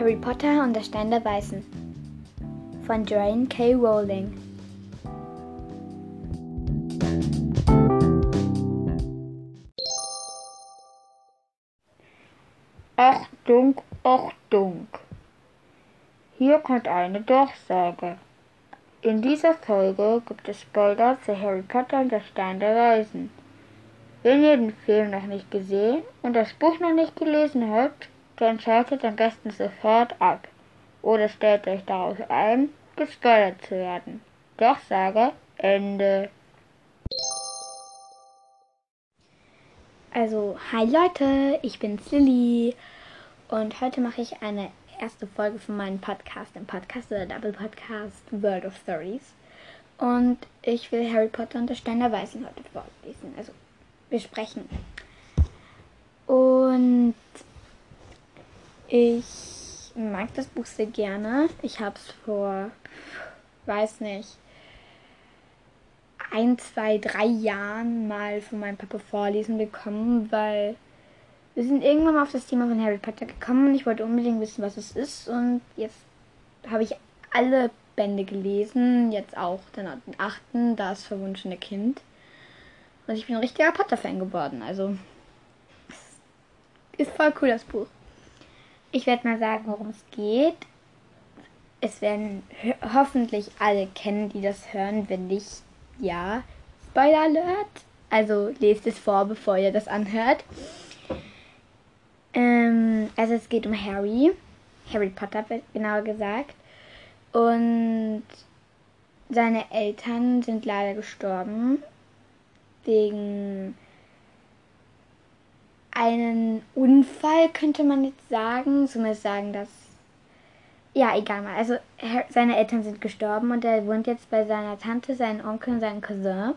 Harry Potter und der Stein der Weißen von Joanne K. Rowling. Achtung, Achtung! Hier kommt eine Durchsage. In dieser Folge gibt es Spoiler zu Harry Potter und der Stein der Weisen. Wenn ihr den Film noch nicht gesehen und das Buch noch nicht gelesen habt, dann schaltet am besten sofort ab. Oder stellt euch darauf ein, gespoilert zu werden. Durchsage Ende. Also, hi Leute, ich bin's Lilly und heute mache ich eine erste Folge von meinem Podcast, dem Podcast oder Double Podcast World of Stories. Und ich will Harry Potter und der Stein der Weißen heute vorlesen, also besprechen. Und ich mag das Buch sehr gerne. Ich habe es vor, weiß nicht, ein, zwei, drei Jahren mal von meinem Papa vorlesen bekommen, weil wir sind irgendwann mal auf das Thema von Harry Potter gekommen und ich wollte unbedingt wissen, was es ist. Und jetzt habe ich alle Bände gelesen, jetzt auch den achten, das verwunschene Kind. Und ich bin ein richtiger Potter-Fan geworden. Also, ist voll cool, das Buch. Ich werde mal sagen, worum es geht. Es werden ho hoffentlich alle kennen, die das hören. Wenn nicht, ja. Spoiler Alert. Also lest es vor, bevor ihr das anhört. Ähm, also es geht um Harry. Harry Potter, genauer gesagt. Und seine Eltern sind leider gestorben. Wegen einen Unfall, könnte man jetzt sagen. Zumindest sagen das. Ja, egal mal. Also seine Eltern sind gestorben und er wohnt jetzt bei seiner Tante, seinen Onkel und seinem Cousin.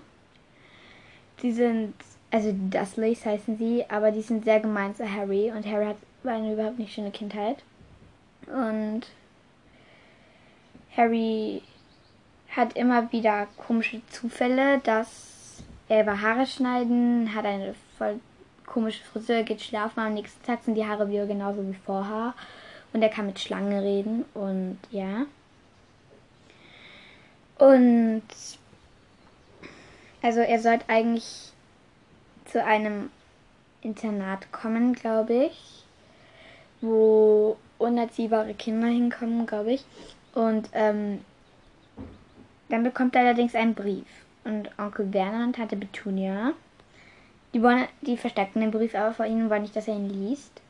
Die sind also die Dursleys heißen sie, aber die sind sehr gemein zu Harry und Harry hat eine überhaupt nicht schöne Kindheit. Und Harry hat immer wieder komische Zufälle, dass er über Haare schneiden, hat eine voll komische Frisur, geht schlafen, am nächsten Tag sind die Haare wieder genauso wie vorher. Und er kann mit Schlangen reden und ja. Und also er sollte eigentlich zu einem Internat kommen, glaube ich, wo unerziehbare Kinder hinkommen, glaube ich. Und ähm, dann bekommt er allerdings einen Brief. Und Onkel Werner und Tante Petunia, die, wollen, die verstecken den Brief aber vor ihnen und wollen nicht, dass er ihn liest.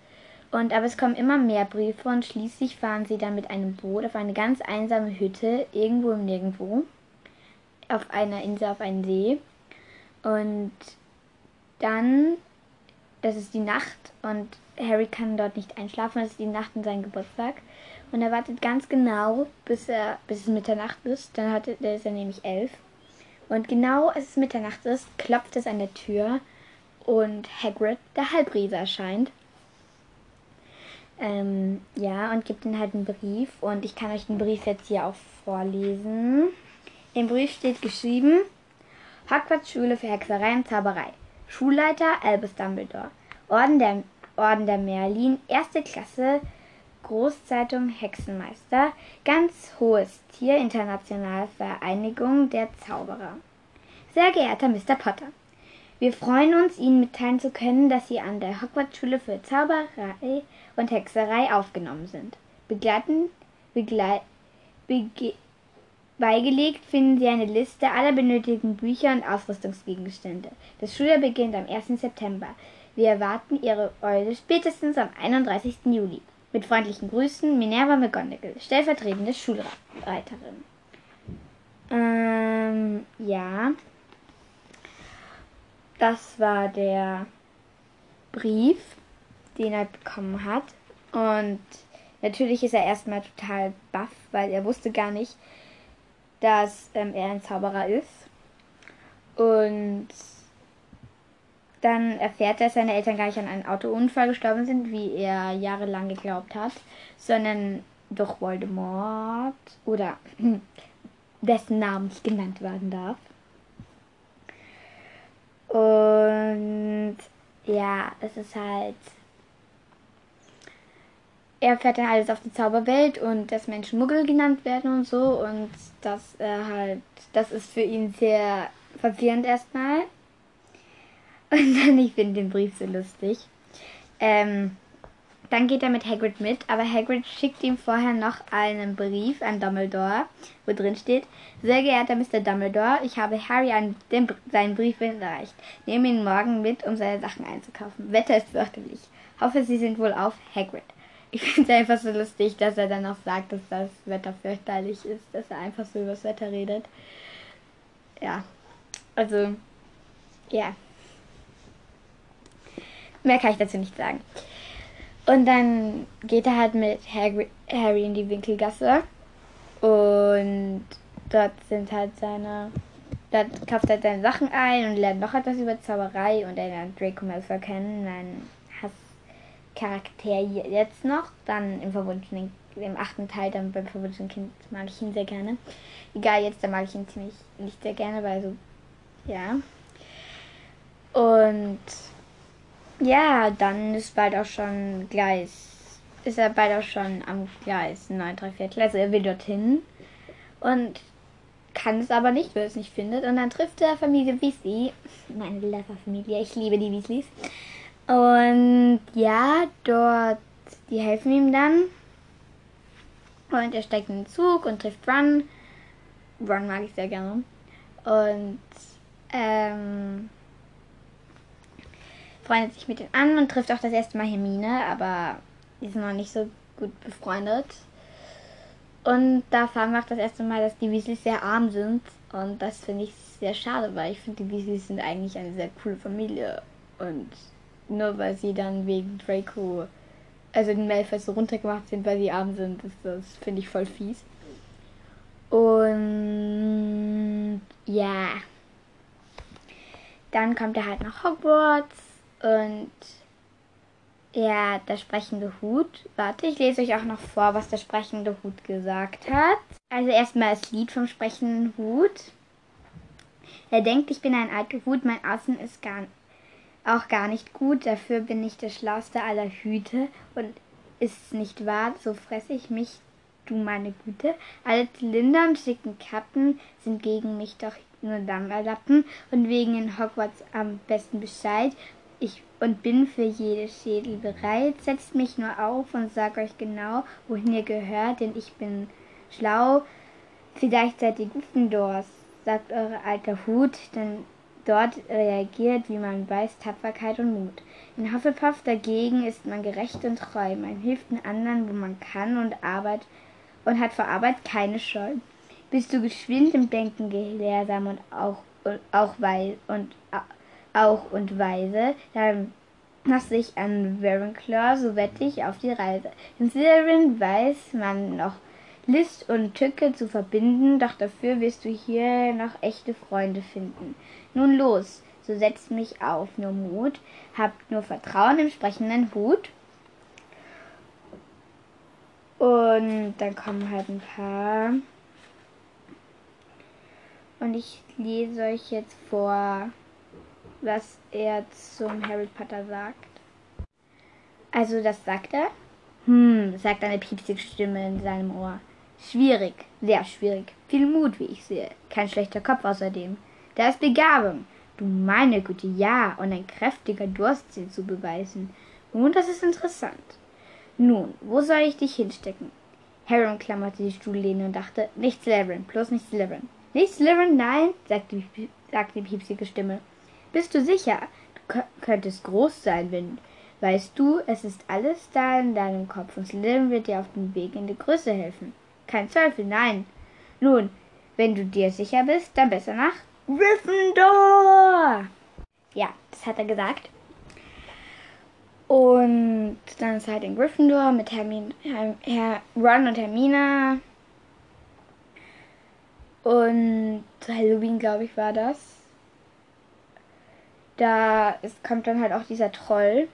Und aber es kommen immer mehr Briefe und schließlich fahren sie dann mit einem Boot auf eine ganz einsame Hütte irgendwo im Nirgendwo auf einer Insel auf einen See. Und dann, das ist die Nacht und Harry kann dort nicht einschlafen, das ist die Nacht in seinem Geburtstag. Und er wartet ganz genau, bis, er, bis es Mitternacht ist. Dann hat er, ist er nämlich elf. Und genau als es Mitternacht ist, klopft es an der Tür und Hagrid, der Halbriese, erscheint. Ähm, ja, und gibt ihm halt einen Brief. Und ich kann euch den Brief jetzt hier auch vorlesen. Im Brief steht geschrieben: Hogwarts Schule für Hexerei und Zauberei. Schulleiter Albus Dumbledore. Orden der, Orden der Merlin, erste Klasse, Großzeitung Hexenmeister, ganz hohes Tier, Internationale Vereinigung der Zauberer. Sehr geehrter Mr. Potter, wir freuen uns, Ihnen mitteilen zu können, dass Sie an der Hogwarts-Schule für Zauberei und Hexerei aufgenommen sind. Begleiten, begleit, Beigelegt finden Sie eine Liste aller benötigten Bücher und Ausrüstungsgegenstände. Das Schuljahr beginnt am 1. September. Wir erwarten Ihre Eule spätestens am 31. Juli. Mit freundlichen Grüßen, Minerva McGonagall, stellvertretende Schulreiterin. Ähm, ja. Das war der Brief, den er bekommen hat. Und natürlich ist er erstmal total baff, weil er wusste gar nicht, dass ähm, er ein Zauberer ist. Und dann erfährt er, dass seine Eltern gar nicht an einem Autounfall gestorben sind, wie er jahrelang geglaubt hat, sondern durch Voldemort oder dessen Namen nicht genannt werden darf. Und ja, es ist halt er fährt dann alles auf die Zauberwelt und dass Menschen Muggel genannt werden und so und dass er halt, das ist für ihn sehr verwirrend erstmal. Und dann, ich finde den Brief so lustig. Ähm, dann geht er mit Hagrid mit, aber Hagrid schickt ihm vorher noch einen Brief an Dumbledore, wo drin steht, sehr geehrter Mr. Dumbledore, ich habe Harry an den, seinen Brief erreicht. Nehme ihn morgen mit, um seine Sachen einzukaufen. Wetter ist fürchterlich. Hoffe, Sie sind wohl auf Hagrid. Ich finde es einfach so lustig, dass er dann auch sagt, dass das Wetter fürchterlich ist, dass er einfach so über das Wetter redet. Ja, also, ja. Mehr kann ich dazu nicht sagen. Und dann geht er halt mit Harry, in die Winkelgasse. Und dort sind halt seine. Dort kauft er halt seine Sachen ein und lernt noch etwas über Zauberei und er lernt Draco Malfoy kennen, mein Hasscharakter jetzt noch. Dann im verwunschenen, im achten Teil, dann beim verwunschenen Kind mag ich ihn sehr gerne. Egal, jetzt da mag ich ihn ziemlich nicht sehr gerne, weil so, ja. Und ja, dann ist bald auch schon Gleis. Ist er bald auch schon am Gleis 9 3 Viertel. Also er will dorthin und kann es aber nicht, weil er es nicht findet. Und dann trifft er Familie Weasley. Meine Leather-Familie. Ich liebe die Weasleys. Und ja, dort, die helfen ihm dann. Und er steigt in den Zug und trifft Ron. Ron mag ich sehr gerne. Und ähm, freundet sich mit ihm an und trifft auch das erste Mal Hermine, aber die sind noch nicht so gut befreundet. Und da erfahren wir auch das erste Mal, dass die Weasleys sehr arm sind. Und das finde ich sehr schade, weil ich finde, die Weasleys sind eigentlich eine sehr coole Familie. Und nur weil sie dann wegen Draco, also den Malfoys so runtergemacht sind, weil sie arm sind, ist das, finde ich, voll fies. Und ja. Dann kommt er halt nach Hogwarts und ja, der sprechende Hut. Warte, ich lese euch auch noch vor, was der sprechende Hut gesagt hat. Also erstmal das Lied vom sprechenden Hut. Er denkt, ich bin ein alter Hut, mein Außen ist gar, auch gar nicht gut, dafür bin ich der schlauste aller Hüte und ist nicht wahr, so fresse ich mich, du meine Güte. Alle Zylinder und schicken Kappen sind gegen mich doch nur Dammerlappen und wegen in Hogwarts am besten Bescheid ich und bin für jede Schädel bereit. Setzt mich nur auf und sag euch genau, wohin ihr gehört, denn ich bin schlau. Vielleicht seid ihr Gryffindors, sagt eure alter Hut, denn dort reagiert, wie man weiß, Tapferkeit und Mut. In Hufflepuff dagegen ist man gerecht und treu. Man hilft den anderen, wo man kann und Arbeit und hat vor Arbeit keine Scheu. Bist du geschwind im Denken gelehrsam und auch, und auch weil und auch und weise, dann mach dich an Ravenclaw, so wette ich auf die Reise. In Slytherin weiß man noch List und Tücke zu verbinden, doch dafür wirst du hier noch echte Freunde finden. Nun los, so setzt mich auf, nur Mut, habt nur Vertrauen im sprechenden Hut. Und dann kommen halt ein paar. Und ich lese euch jetzt vor was er zum Harry Potter sagt. Also das sagt er? Hm, sagt eine piepsige Stimme in seinem Ohr. Schwierig, sehr schwierig. Viel Mut, wie ich sehe. Kein schlechter Kopf außerdem. Da ist Begabung. Du meine Güte, ja, und ein kräftiger Durst, sie zu beweisen. Und das ist interessant. Nun, wo soll ich dich hinstecken? Harry umklammerte die Stuhllehne und dachte, nicht Slytherin, bloß nicht Slytherin. Nicht Slytherin, nein, sagte sagte die piepsige Stimme. Bist du sicher? Du könntest groß sein, wenn. Weißt du, es ist alles da in deinem Kopf und Slytherin wird dir auf dem Weg in die Größe helfen. Kein Zweifel, nein. Nun, wenn du dir sicher bist, dann besser nach Gryffindor. Ja, das hat er gesagt. Und dann ist halt in Gryffindor mit Hermin, Her, Ron und Hermina. Und Halloween, glaube ich, war das da ist, kommt dann halt auch dieser Troll.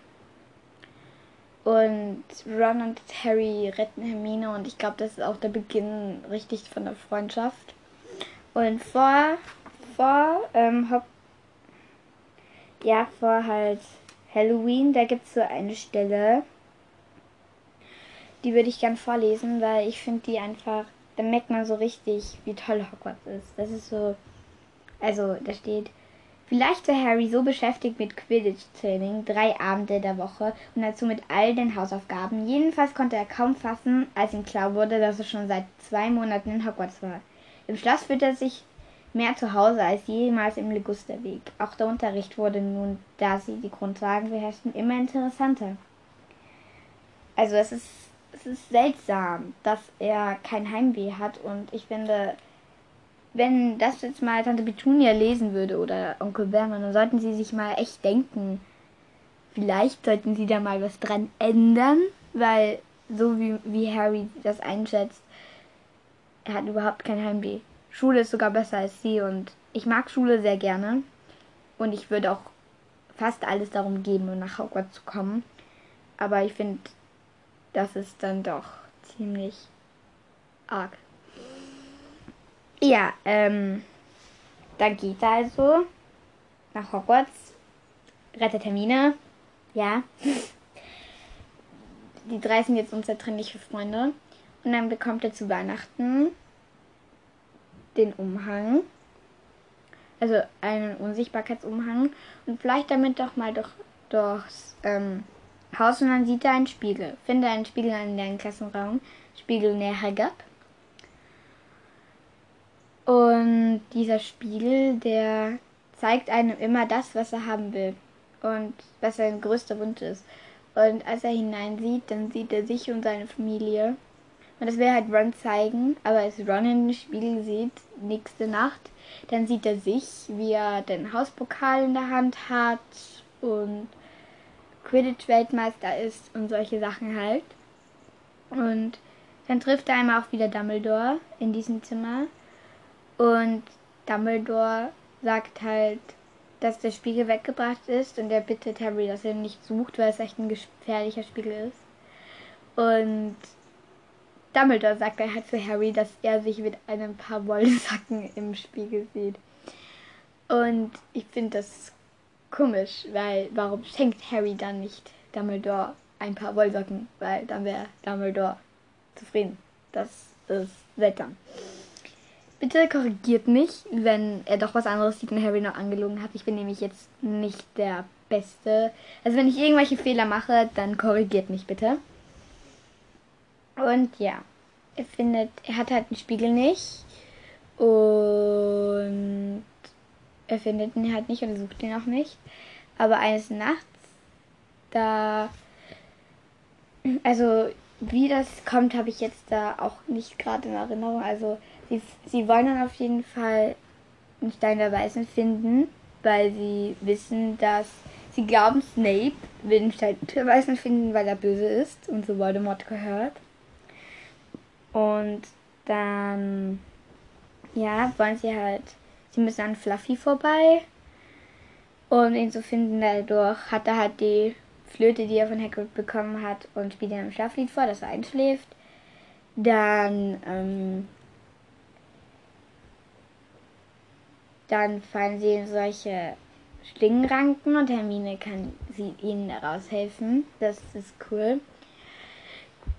Und Ron und Harry retten Hermine und ich glaube, das ist auch der Beginn richtig von der Freundschaft. Und vor, vor, ähm, Hop ja, vor halt Halloween, da gibt es so eine Stelle, die würde ich gern vorlesen, weil ich finde die einfach, da merkt man so richtig, wie toll Hogwarts ist. Das ist so, also da steht, vielleicht war Harry so beschäftigt mit Quidditch-Training, drei Abende der Woche und dazu mit all den Hausaufgaben. Jedenfalls konnte er kaum fassen, als ihm klar wurde, dass er schon seit zwei Monaten in Hogwarts war. Im Schloss fühlte er sich mehr zu Hause als jemals im Ligusterweg. Auch der Unterricht wurde nun, da sie die Grundlagen beherrschten, immer interessanter. Also es ist, es ist seltsam, dass er kein Heimweh hat und ich finde, wenn das jetzt mal Tante Petunia lesen würde oder Onkel Berman, dann sollten sie sich mal echt denken, vielleicht sollten sie da mal was dran ändern, weil so wie, wie Harry das einschätzt, er hat überhaupt kein Heimweh. Schule ist sogar besser als sie und ich mag Schule sehr gerne und ich würde auch fast alles darum geben, um nach Hogwarts zu kommen. Aber ich finde, das ist dann doch ziemlich arg. Ja, ähm, dann geht er also nach Hogwarts, rettet Termine, ja. Die drei sind jetzt unzertrennliche Freunde. Und dann bekommt er zu Weihnachten den Umhang. Also einen Unsichtbarkeitsumhang. Und vielleicht damit doch mal durch, durchs ähm, Haus und dann sieht er einen Spiegel. Finde einen Spiegel in deinem Klassenraum. Spiegel näher gab. Und dieser Spiegel, der zeigt einem immer das, was er haben will. Und was sein größter Wunsch ist. Und als er hineinsieht, dann sieht er sich und seine Familie. Und das will halt Ron zeigen, aber als Ron in den Spiegel sieht, nächste Nacht, dann sieht er sich, wie er den Hauspokal in der Hand hat und Quidditch-Weltmeister ist und solche Sachen halt. Und dann trifft er einmal auch wieder Dumbledore in diesem Zimmer. Und Dumbledore sagt halt, dass der Spiegel weggebracht ist und er bittet Harry, dass er ihn nicht sucht, weil es echt ein gefährlicher Spiegel ist. Und Dumbledore sagt er halt zu Harry, dass er sich mit einem paar Wollsacken im Spiegel sieht. Und ich finde das komisch, weil warum schenkt Harry dann nicht Dumbledore ein paar Wollsocken? Weil dann wäre Dumbledore zufrieden. Das ist seltsam. Bitte korrigiert mich, wenn er doch was anderes sieht und Harry noch angelogen hat. Ich bin nämlich jetzt nicht der Beste. Also wenn ich irgendwelche Fehler mache, dann korrigiert mich bitte. Und ja, er findet, er hat halt einen Spiegel nicht. Und er findet ihn halt nicht und er sucht ihn auch nicht. Aber eines Nachts, da. Also, wie das kommt, habe ich jetzt da auch nicht gerade in Erinnerung. Also, sie, sie wollen dann auf jeden Fall einen Stein der Weisen finden, weil sie wissen, dass. Sie glauben, Snape will den Stein der Weisen finden, weil er böse ist und so Voldemort gehört. Und dann, ja, wollen sie halt, sie müssen an Fluffy vorbei. Und ihn zu finden dadurch hat er halt die Flöte, die er von Hagrid bekommen hat und spielt ihm ein Schlaflied vor, dass er einschläft. Dann, ähm, dann fallen sie in solche Schlingenranken und Hermine kann sie ihnen daraus helfen. Das ist cool.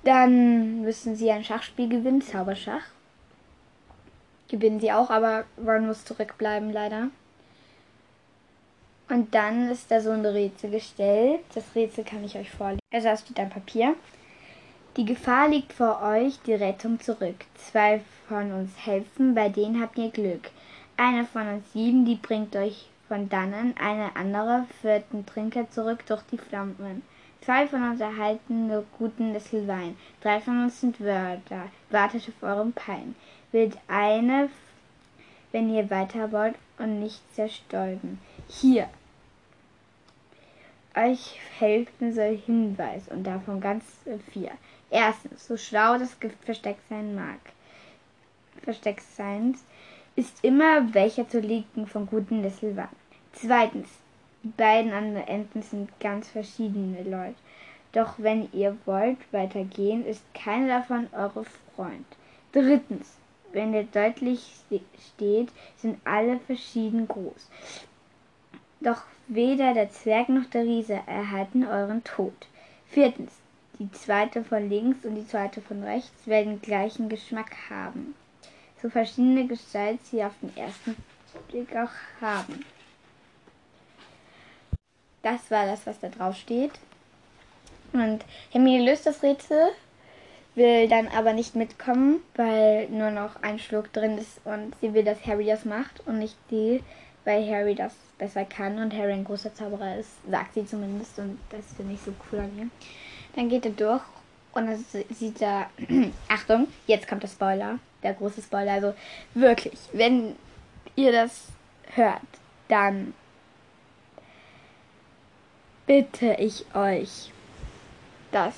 Dann müssen sie ein Schachspiel gewinnen, Zauberschach. Gewinnen sie auch, aber Ron muss zurückbleiben, leider. Und dann ist da so ein Rätsel gestellt. Das Rätsel kann ich euch vorlesen. Also da steht ein Papier. Die Gefahr liegt vor euch, die Rettung zurück. Zwei von uns helfen, bei denen habt ihr Glück. Eine von uns sieben, die bringt euch von dannen, eine andere führt den Trinker zurück durch die Flammen. Zwei von uns erhalten nur guten Wein. Drei von uns sind Wörter. Wartet auf euren Pein. Wählt eine, wenn ihr weiter wollt und nicht zerstäuben. Hier. Euch soll Hinweis und davon ganz vier. Erstens, so schlau das Gift versteckt sein mag. Versteckt sein ist immer welcher zu liegen von guten Wein. Zweitens, die beiden anderen Enden sind ganz verschiedene Leute. Doch wenn ihr wollt weitergehen, ist keiner davon eure Freund. Drittens, wenn ihr deutlich steht, sind alle verschieden groß. Doch weder der Zwerg noch der Riese erhalten euren Tod. Viertens, die zweite von links und die zweite von rechts werden gleichen Geschmack haben. So verschiedene Gestalt sie auf den ersten Blick auch haben. Das war das, was da drauf steht. Und Hermine löst das Rätsel, will dann aber nicht mitkommen, weil nur noch ein Schluck drin ist und sie will, dass Harry das macht und nicht die, weil Harry das besser kann und Harry ein großer Zauberer ist, sagt sie zumindest und das finde ich so cool an ihr. Dann geht er durch und dann sieht er, Achtung, jetzt kommt der Spoiler, der große Spoiler, also wirklich, wenn ihr das hört, dann bitte ich euch, dass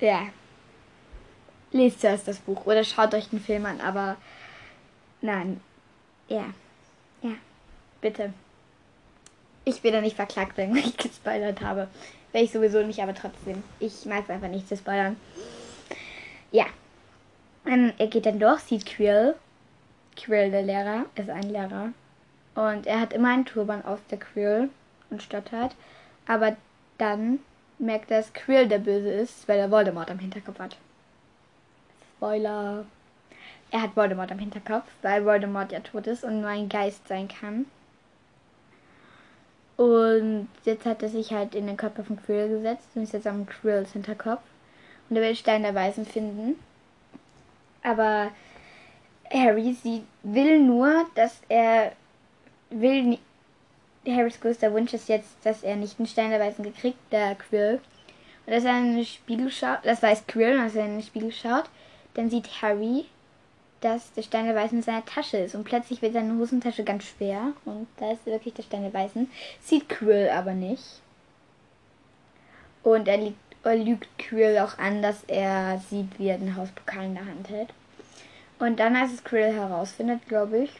ja, lest zuerst das Buch oder schaut euch den Film an, aber nein, ja, ja, bitte. Ich bin da nicht verklagt, wenn ich gespoilert habe. Wäre ich sowieso nicht, aber trotzdem. Ich mag es einfach nicht zu spoilern. Ja. Ähm, er geht dann durch, sieht Quill. Quill, der Lehrer, ist ein Lehrer. Und er hat immer einen Turban auf der Quill und stottert. Aber dann merkt er, dass Quill der Böse ist, weil er Voldemort am Hinterkopf hat. Spoiler. Er hat Voldemort am Hinterkopf, weil Voldemort ja tot ist und nur ein Geist sein kann. Und jetzt hat er sich halt in den Körper von Quill gesetzt und ist jetzt am Quills Hinterkopf. Und er will Stein der Weisen finden. Aber Harry sie will nur, dass er will Harrys größter Wunsch ist jetzt, dass er nicht einen Stein der Weisen gekriegt, der Quill. Und dass er in den Spiegel schaut, das weiß Quill, und als er in den Spiegel schaut, dann sieht Harry, dass der Stein der Weißen in seiner Tasche ist. Und plötzlich wird seine Hosentasche ganz schwer. Und da ist wirklich der Stein der Weißen. Sieht Quill aber nicht. Und er, liegt, er lügt Quill auch an, dass er sieht, wie er den Hauspokal in der Hand hält. Und dann, als es Quill herausfindet, glaube ich,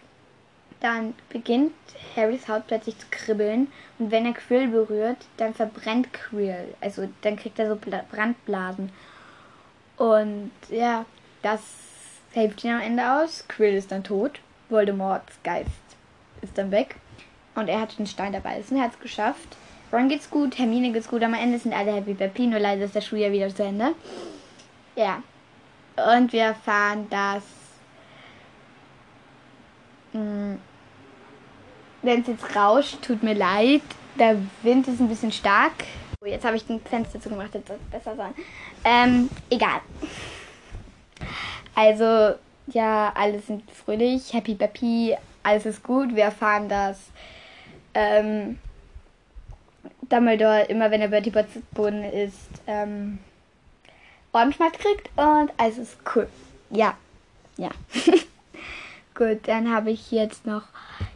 dann beginnt Harrys Haut plötzlich zu kribbeln und wenn er Quill berührt, dann verbrennt Quill. Also dann kriegt er so Brandblasen. Und ja, das hilft ihn am Ende aus. Quill ist dann tot. Voldemorts Geist ist dann weg. Und er hat den Stein dabei. Er hat es geschafft. Ron geht's gut, Hermine geht's gut. Am Ende sind alle happy peppy. Nur leider ist das Schuljahr wieder zu Ende. Ja. Und wir erfahren, dass hm, wenn es jetzt rauscht, tut mir leid. Der Wind ist ein bisschen stark. Oh, jetzt habe ich ein Fenster zugemacht, jetzt soll es besser sein. Ähm, egal. Also, ja, alle sind fröhlich, happy peppy, alles ist gut. Wir erfahren, dass ähm, Dumbledore immer, wenn er Botts Boden ist, ähm, Ohrenschmerz kriegt und alles ist cool. Ja, ja. gut, dann habe ich jetzt noch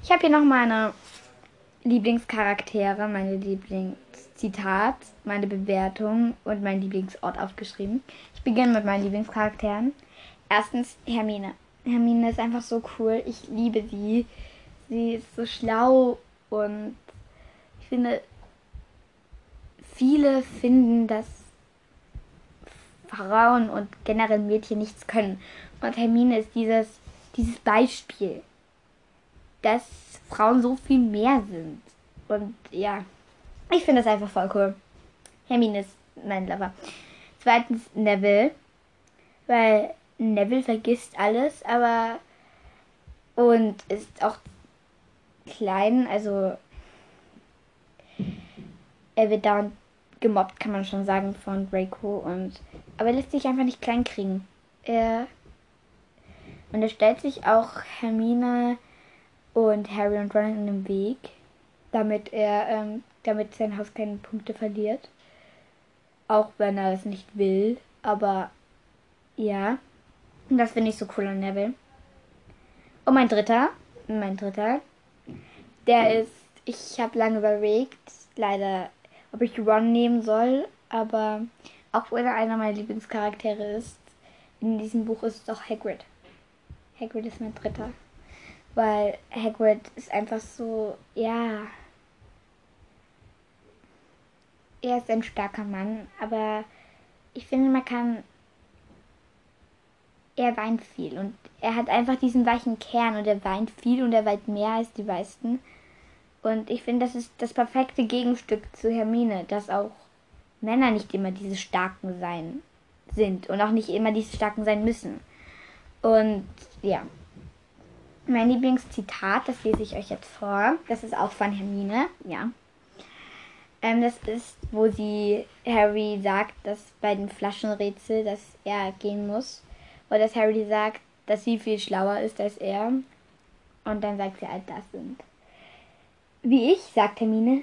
ich habe hier noch meine Lieblingscharaktere, meine Lieblingszitat, meine Bewertung und meinen Lieblingsort aufgeschrieben. Ich beginne mit meinen Lieblingscharakteren. Erstens Hermine. Hermine ist einfach so cool. Ich liebe sie. Sie ist so schlau und ich finde, viele finden, dass Frauen und generell Mädchen nichts können. Und Hermine ist dieses, dieses Beispiel dass Frauen so viel mehr sind. Und ja, ich finde das einfach voll cool. Hermine ist mein Lover. Zweitens Neville, weil Neville vergisst alles, aber und ist auch klein, also er wird da gemobbt, kann man schon sagen, von Draco und aber er lässt sich einfach nicht klein kriegen. Er und er stellt sich auch Hermine und Harry und Ron in den Weg, damit er, ähm, damit sein Haus keine Punkte verliert. Auch wenn er es nicht will, aber ja. Das finde ich so cool an Neville. Und mein dritter, mein dritter, der ist, ich habe lange überlegt, leider, ob ich Ron nehmen soll, aber auch wenn er einer meiner Lieblingscharaktere ist, in diesem Buch ist es auch Hagrid. Hagrid ist mein dritter. Weil Hagrid ist einfach so, ja. Er ist ein starker Mann, aber ich finde, man kann. Er weint viel und er hat einfach diesen weichen Kern und er weint viel und er weint mehr als die meisten. Und ich finde, das ist das perfekte Gegenstück zu Hermine, das auch Männer nicht immer diese Starken sein sind und auch nicht immer diese Starken sein müssen. Und ja, mein Lieblingszitat, das lese ich euch jetzt vor. Das ist auch von Hermine, ja. Ähm, das ist, wo sie Harry sagt, dass bei den Flaschenrätsel, dass er gehen muss. Oder dass Harry sagt, dass sie viel schlauer ist als er. Und dann sagt sie all das sind. Wie ich, sagt Hermine,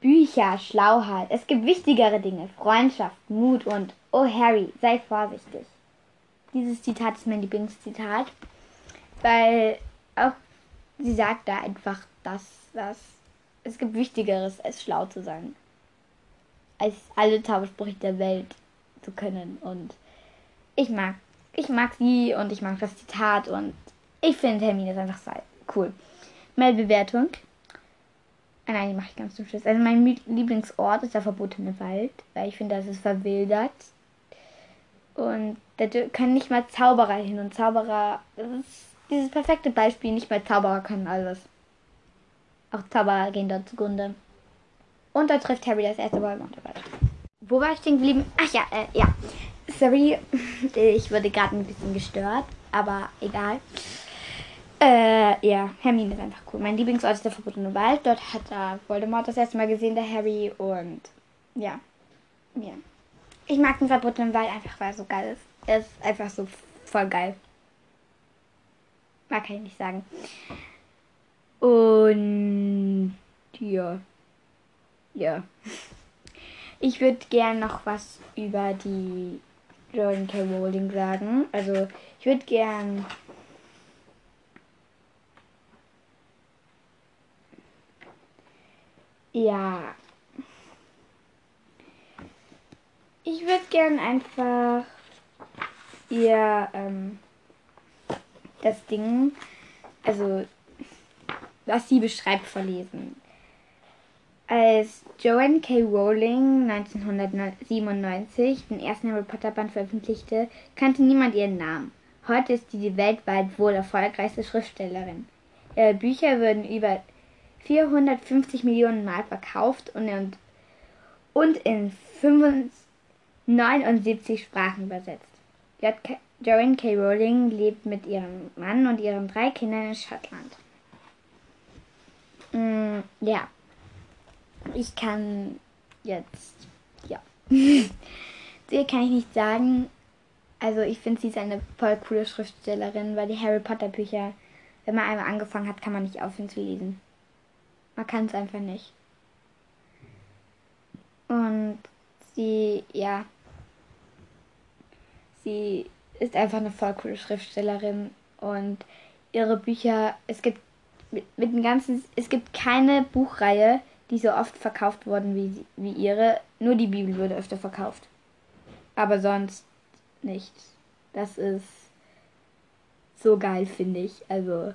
Bücher, Schlauheit. Es gibt wichtigere Dinge. Freundschaft, Mut und Oh Harry, sei vorsichtig. Dieses Zitat ist mein Lieblingszitat, weil auch sie sagt da einfach das, was es gibt Wichtigeres, als schlau zu sein. Als alle Zaubersprüche der Welt zu können. Und ich mag, ich mag sie und ich mag das Zitat und ich finde Hermine ist einfach cool. Meine Bewertung. Ah, nein, die mache ich ganz zum Schluss. Also mein Lieblingsort ist der verbotene Wald, weil ich finde, das ist verwildert. Und da können nicht mal Zauberer hin. Und Zauberer, das ist dieses perfekte Beispiel, nicht mal Zauberer können alles. Auch Zauberer gehen dort zugrunde. Und da trifft Harry das erste Mal. Wo war ich denn geblieben? Ach ja, äh, ja. Sorry, ich wurde gerade ein bisschen gestört, aber egal. Äh, ja, Hermine ist einfach cool. Mein Lieblingsort ist der verbotene Wald. Dort hat er Voldemort das erste Mal gesehen, der Harry. Und ja, ja. Ich mag den verbotenen Wald einfach, weil er so geil ist. Er ist einfach so voll geil. Mag ich nicht sagen. Und ja. Ja. Ich würde gern noch was über die Jordan K. Rowling sagen. Also ich würde gern ja. Ich würde gern einfach ihr ähm, das Ding, also was sie beschreibt, vorlesen. Als Joanne K. Rowling 1997 den ersten Harry Potter Band veröffentlichte, kannte niemand ihren Namen. Heute ist sie die weltweit wohl erfolgreichste Schriftstellerin. Ihre Bücher wurden über 450 Millionen Mal verkauft und in, und in 79 Sprachen übersetzt. Joanne K. Rowling lebt mit ihrem Mann und ihren drei Kindern in Schottland. Mm, ja. Ich kann jetzt, ja. Sie kann ich nicht sagen. Also ich finde, sie ist eine voll coole Schriftstellerin, weil die Harry Potter Bücher, wenn man einmal angefangen hat, kann man nicht aufhören zu lesen. Man kann es einfach nicht. Und sie, ja, sie ist einfach eine voll coole Schriftstellerin und ihre Bücher, es gibt mit, mit dem ganzen, es gibt keine Buchreihe, die so oft verkauft worden wie, wie ihre. Nur die Bibel wurde öfter verkauft. Aber sonst nichts. Das ist so geil, finde ich. Also,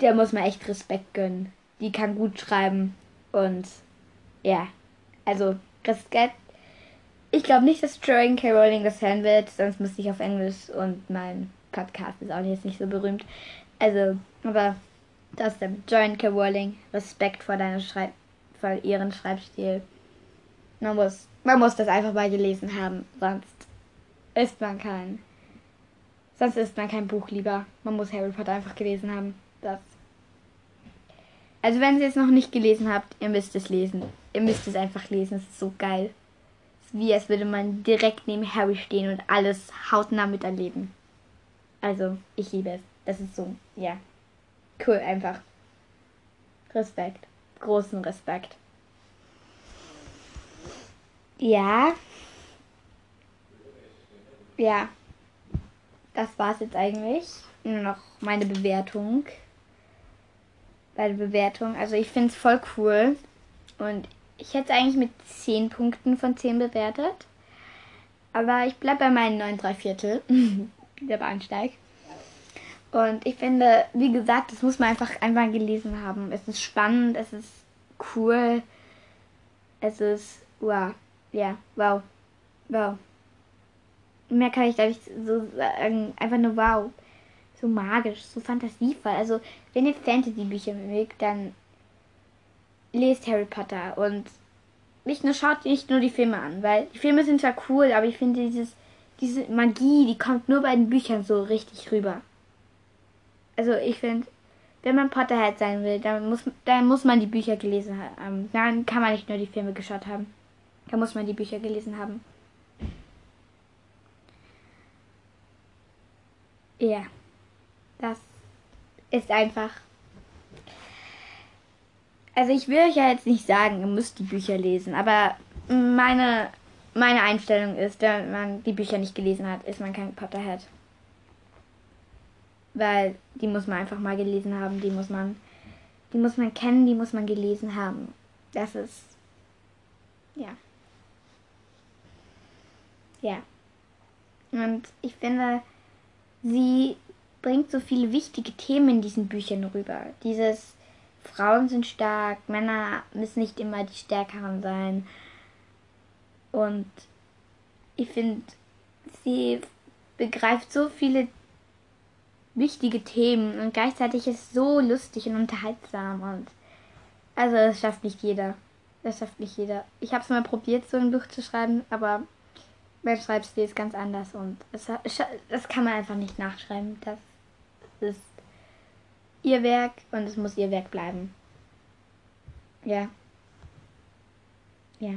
der muss man echt Respekt gönnen. Die kann gut schreiben und ja, also Respekt. Ich glaube nicht, dass Joanne K. Rowling das hören wird, sonst müsste ich auf Englisch und mein Podcast ist auch jetzt nicht so berühmt. Also, aber das ist der Joanne K. Rowling. Respekt vor deiner Schreib vor ihren Schreibstil. Man muss, man muss das einfach mal gelesen haben, sonst ist man kein, sonst ist man kein Buch lieber. Man muss Harry Potter einfach gelesen haben. Das. Also wenn ihr es noch nicht gelesen habt, ihr müsst es lesen. Ihr müsst es einfach lesen. Es ist so geil. Es ist wie als würde man direkt neben Harry stehen und alles hautnah miterleben. Also, ich liebe es. Das ist so, ja cool einfach. Respekt. Großen Respekt. Ja. Ja. Das war's jetzt eigentlich. Nur noch meine Bewertung. Bei der Bewertung. Also ich finde es voll cool. Und ich hätte es eigentlich mit 10 Punkten von 10 bewertet. Aber ich bleibe bei meinen 9 3 Viertel. der Bahnsteig. Und ich finde, wie gesagt, das muss man einfach einmal gelesen haben. Es ist spannend, es ist cool. Es ist wow. Ja, wow. Wow. Mehr kann ich da nicht so sagen. Einfach nur wow. So magisch, so fantasievoll. Also, wenn ihr Fantasy-Bücher mögt, dann lest Harry Potter und nicht nur schaut nicht nur die Filme an, weil die Filme sind zwar cool, aber ich finde dieses diese Magie, die kommt nur bei den Büchern so richtig rüber. Also ich finde, wenn man Potterhead sein will, dann muss, dann muss man die Bücher gelesen haben. Dann kann man nicht nur die Filme geschaut haben. Da muss man die Bücher gelesen haben. Ja, das ist einfach. Also ich will euch ja jetzt nicht sagen, ihr müsst die Bücher lesen, aber meine, meine Einstellung ist, wenn man die Bücher nicht gelesen hat, ist man kein Potterhead. Weil die muss man einfach mal gelesen haben, die muss man, die muss man kennen, die muss man gelesen haben. Das ist, ja. Ja. Und ich finde, sie bringt so viele wichtige Themen in diesen Büchern rüber. Dieses Frauen sind stark, Männer müssen nicht immer die Stärkeren sein. Und ich finde, sie begreift so viele wichtige Themen und gleichzeitig ist so lustig und unterhaltsam und also das schafft nicht jeder. Das schafft nicht jeder. Ich habe es mal probiert, so ein Buch zu schreiben, aber mein Schreibstil ist ganz anders und es, das kann man einfach nicht nachschreiben. Das ist ihr Werk und es muss ihr Werk bleiben. Ja. Ja.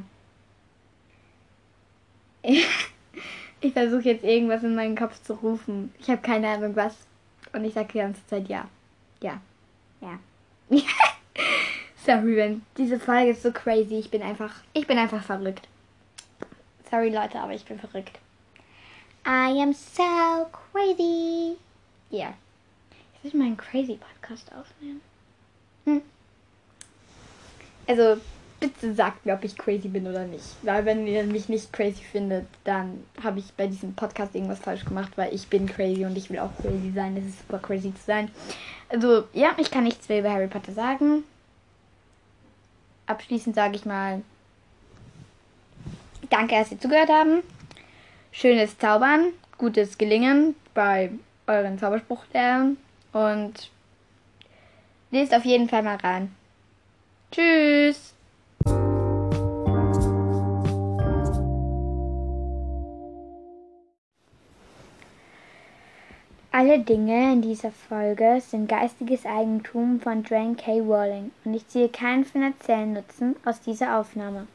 Ich versuche jetzt irgendwas in meinen Kopf zu rufen. Ich habe keine Ahnung was. Und ich sage die ganze Zeit ja. Ja. Ja. Sorry, wenn diese Folge ist so crazy. Ich bin einfach, ich bin einfach verrückt. Sorry Leute, aber ich bin verrückt. I am so crazy. Ja. Yeah. Jetzt muss ich mal einen crazy Podcast aufnehmen. Hm. Also, bitte sagt mir, ob ich crazy bin oder nicht. Weil wenn ihr mich nicht crazy findet, dann habe ich bei diesem Podcast irgendwas falsch gemacht, weil ich bin crazy und ich will auch crazy sein. Es ist super crazy zu sein. Also, ja, ich kann nichts mehr über Harry Potter sagen. Abschließend sage ich mal, Danke, dass ihr zugehört haben. Schönes Zaubern, gutes Gelingen bei euren Zauberspruchlernen und lest auf jeden Fall mal rein. Tschüss! Alle Dinge in dieser Folge sind geistiges Eigentum von Joanne K. Rowling und ich ziehe keinen finanziellen Nutzen aus dieser Aufnahme.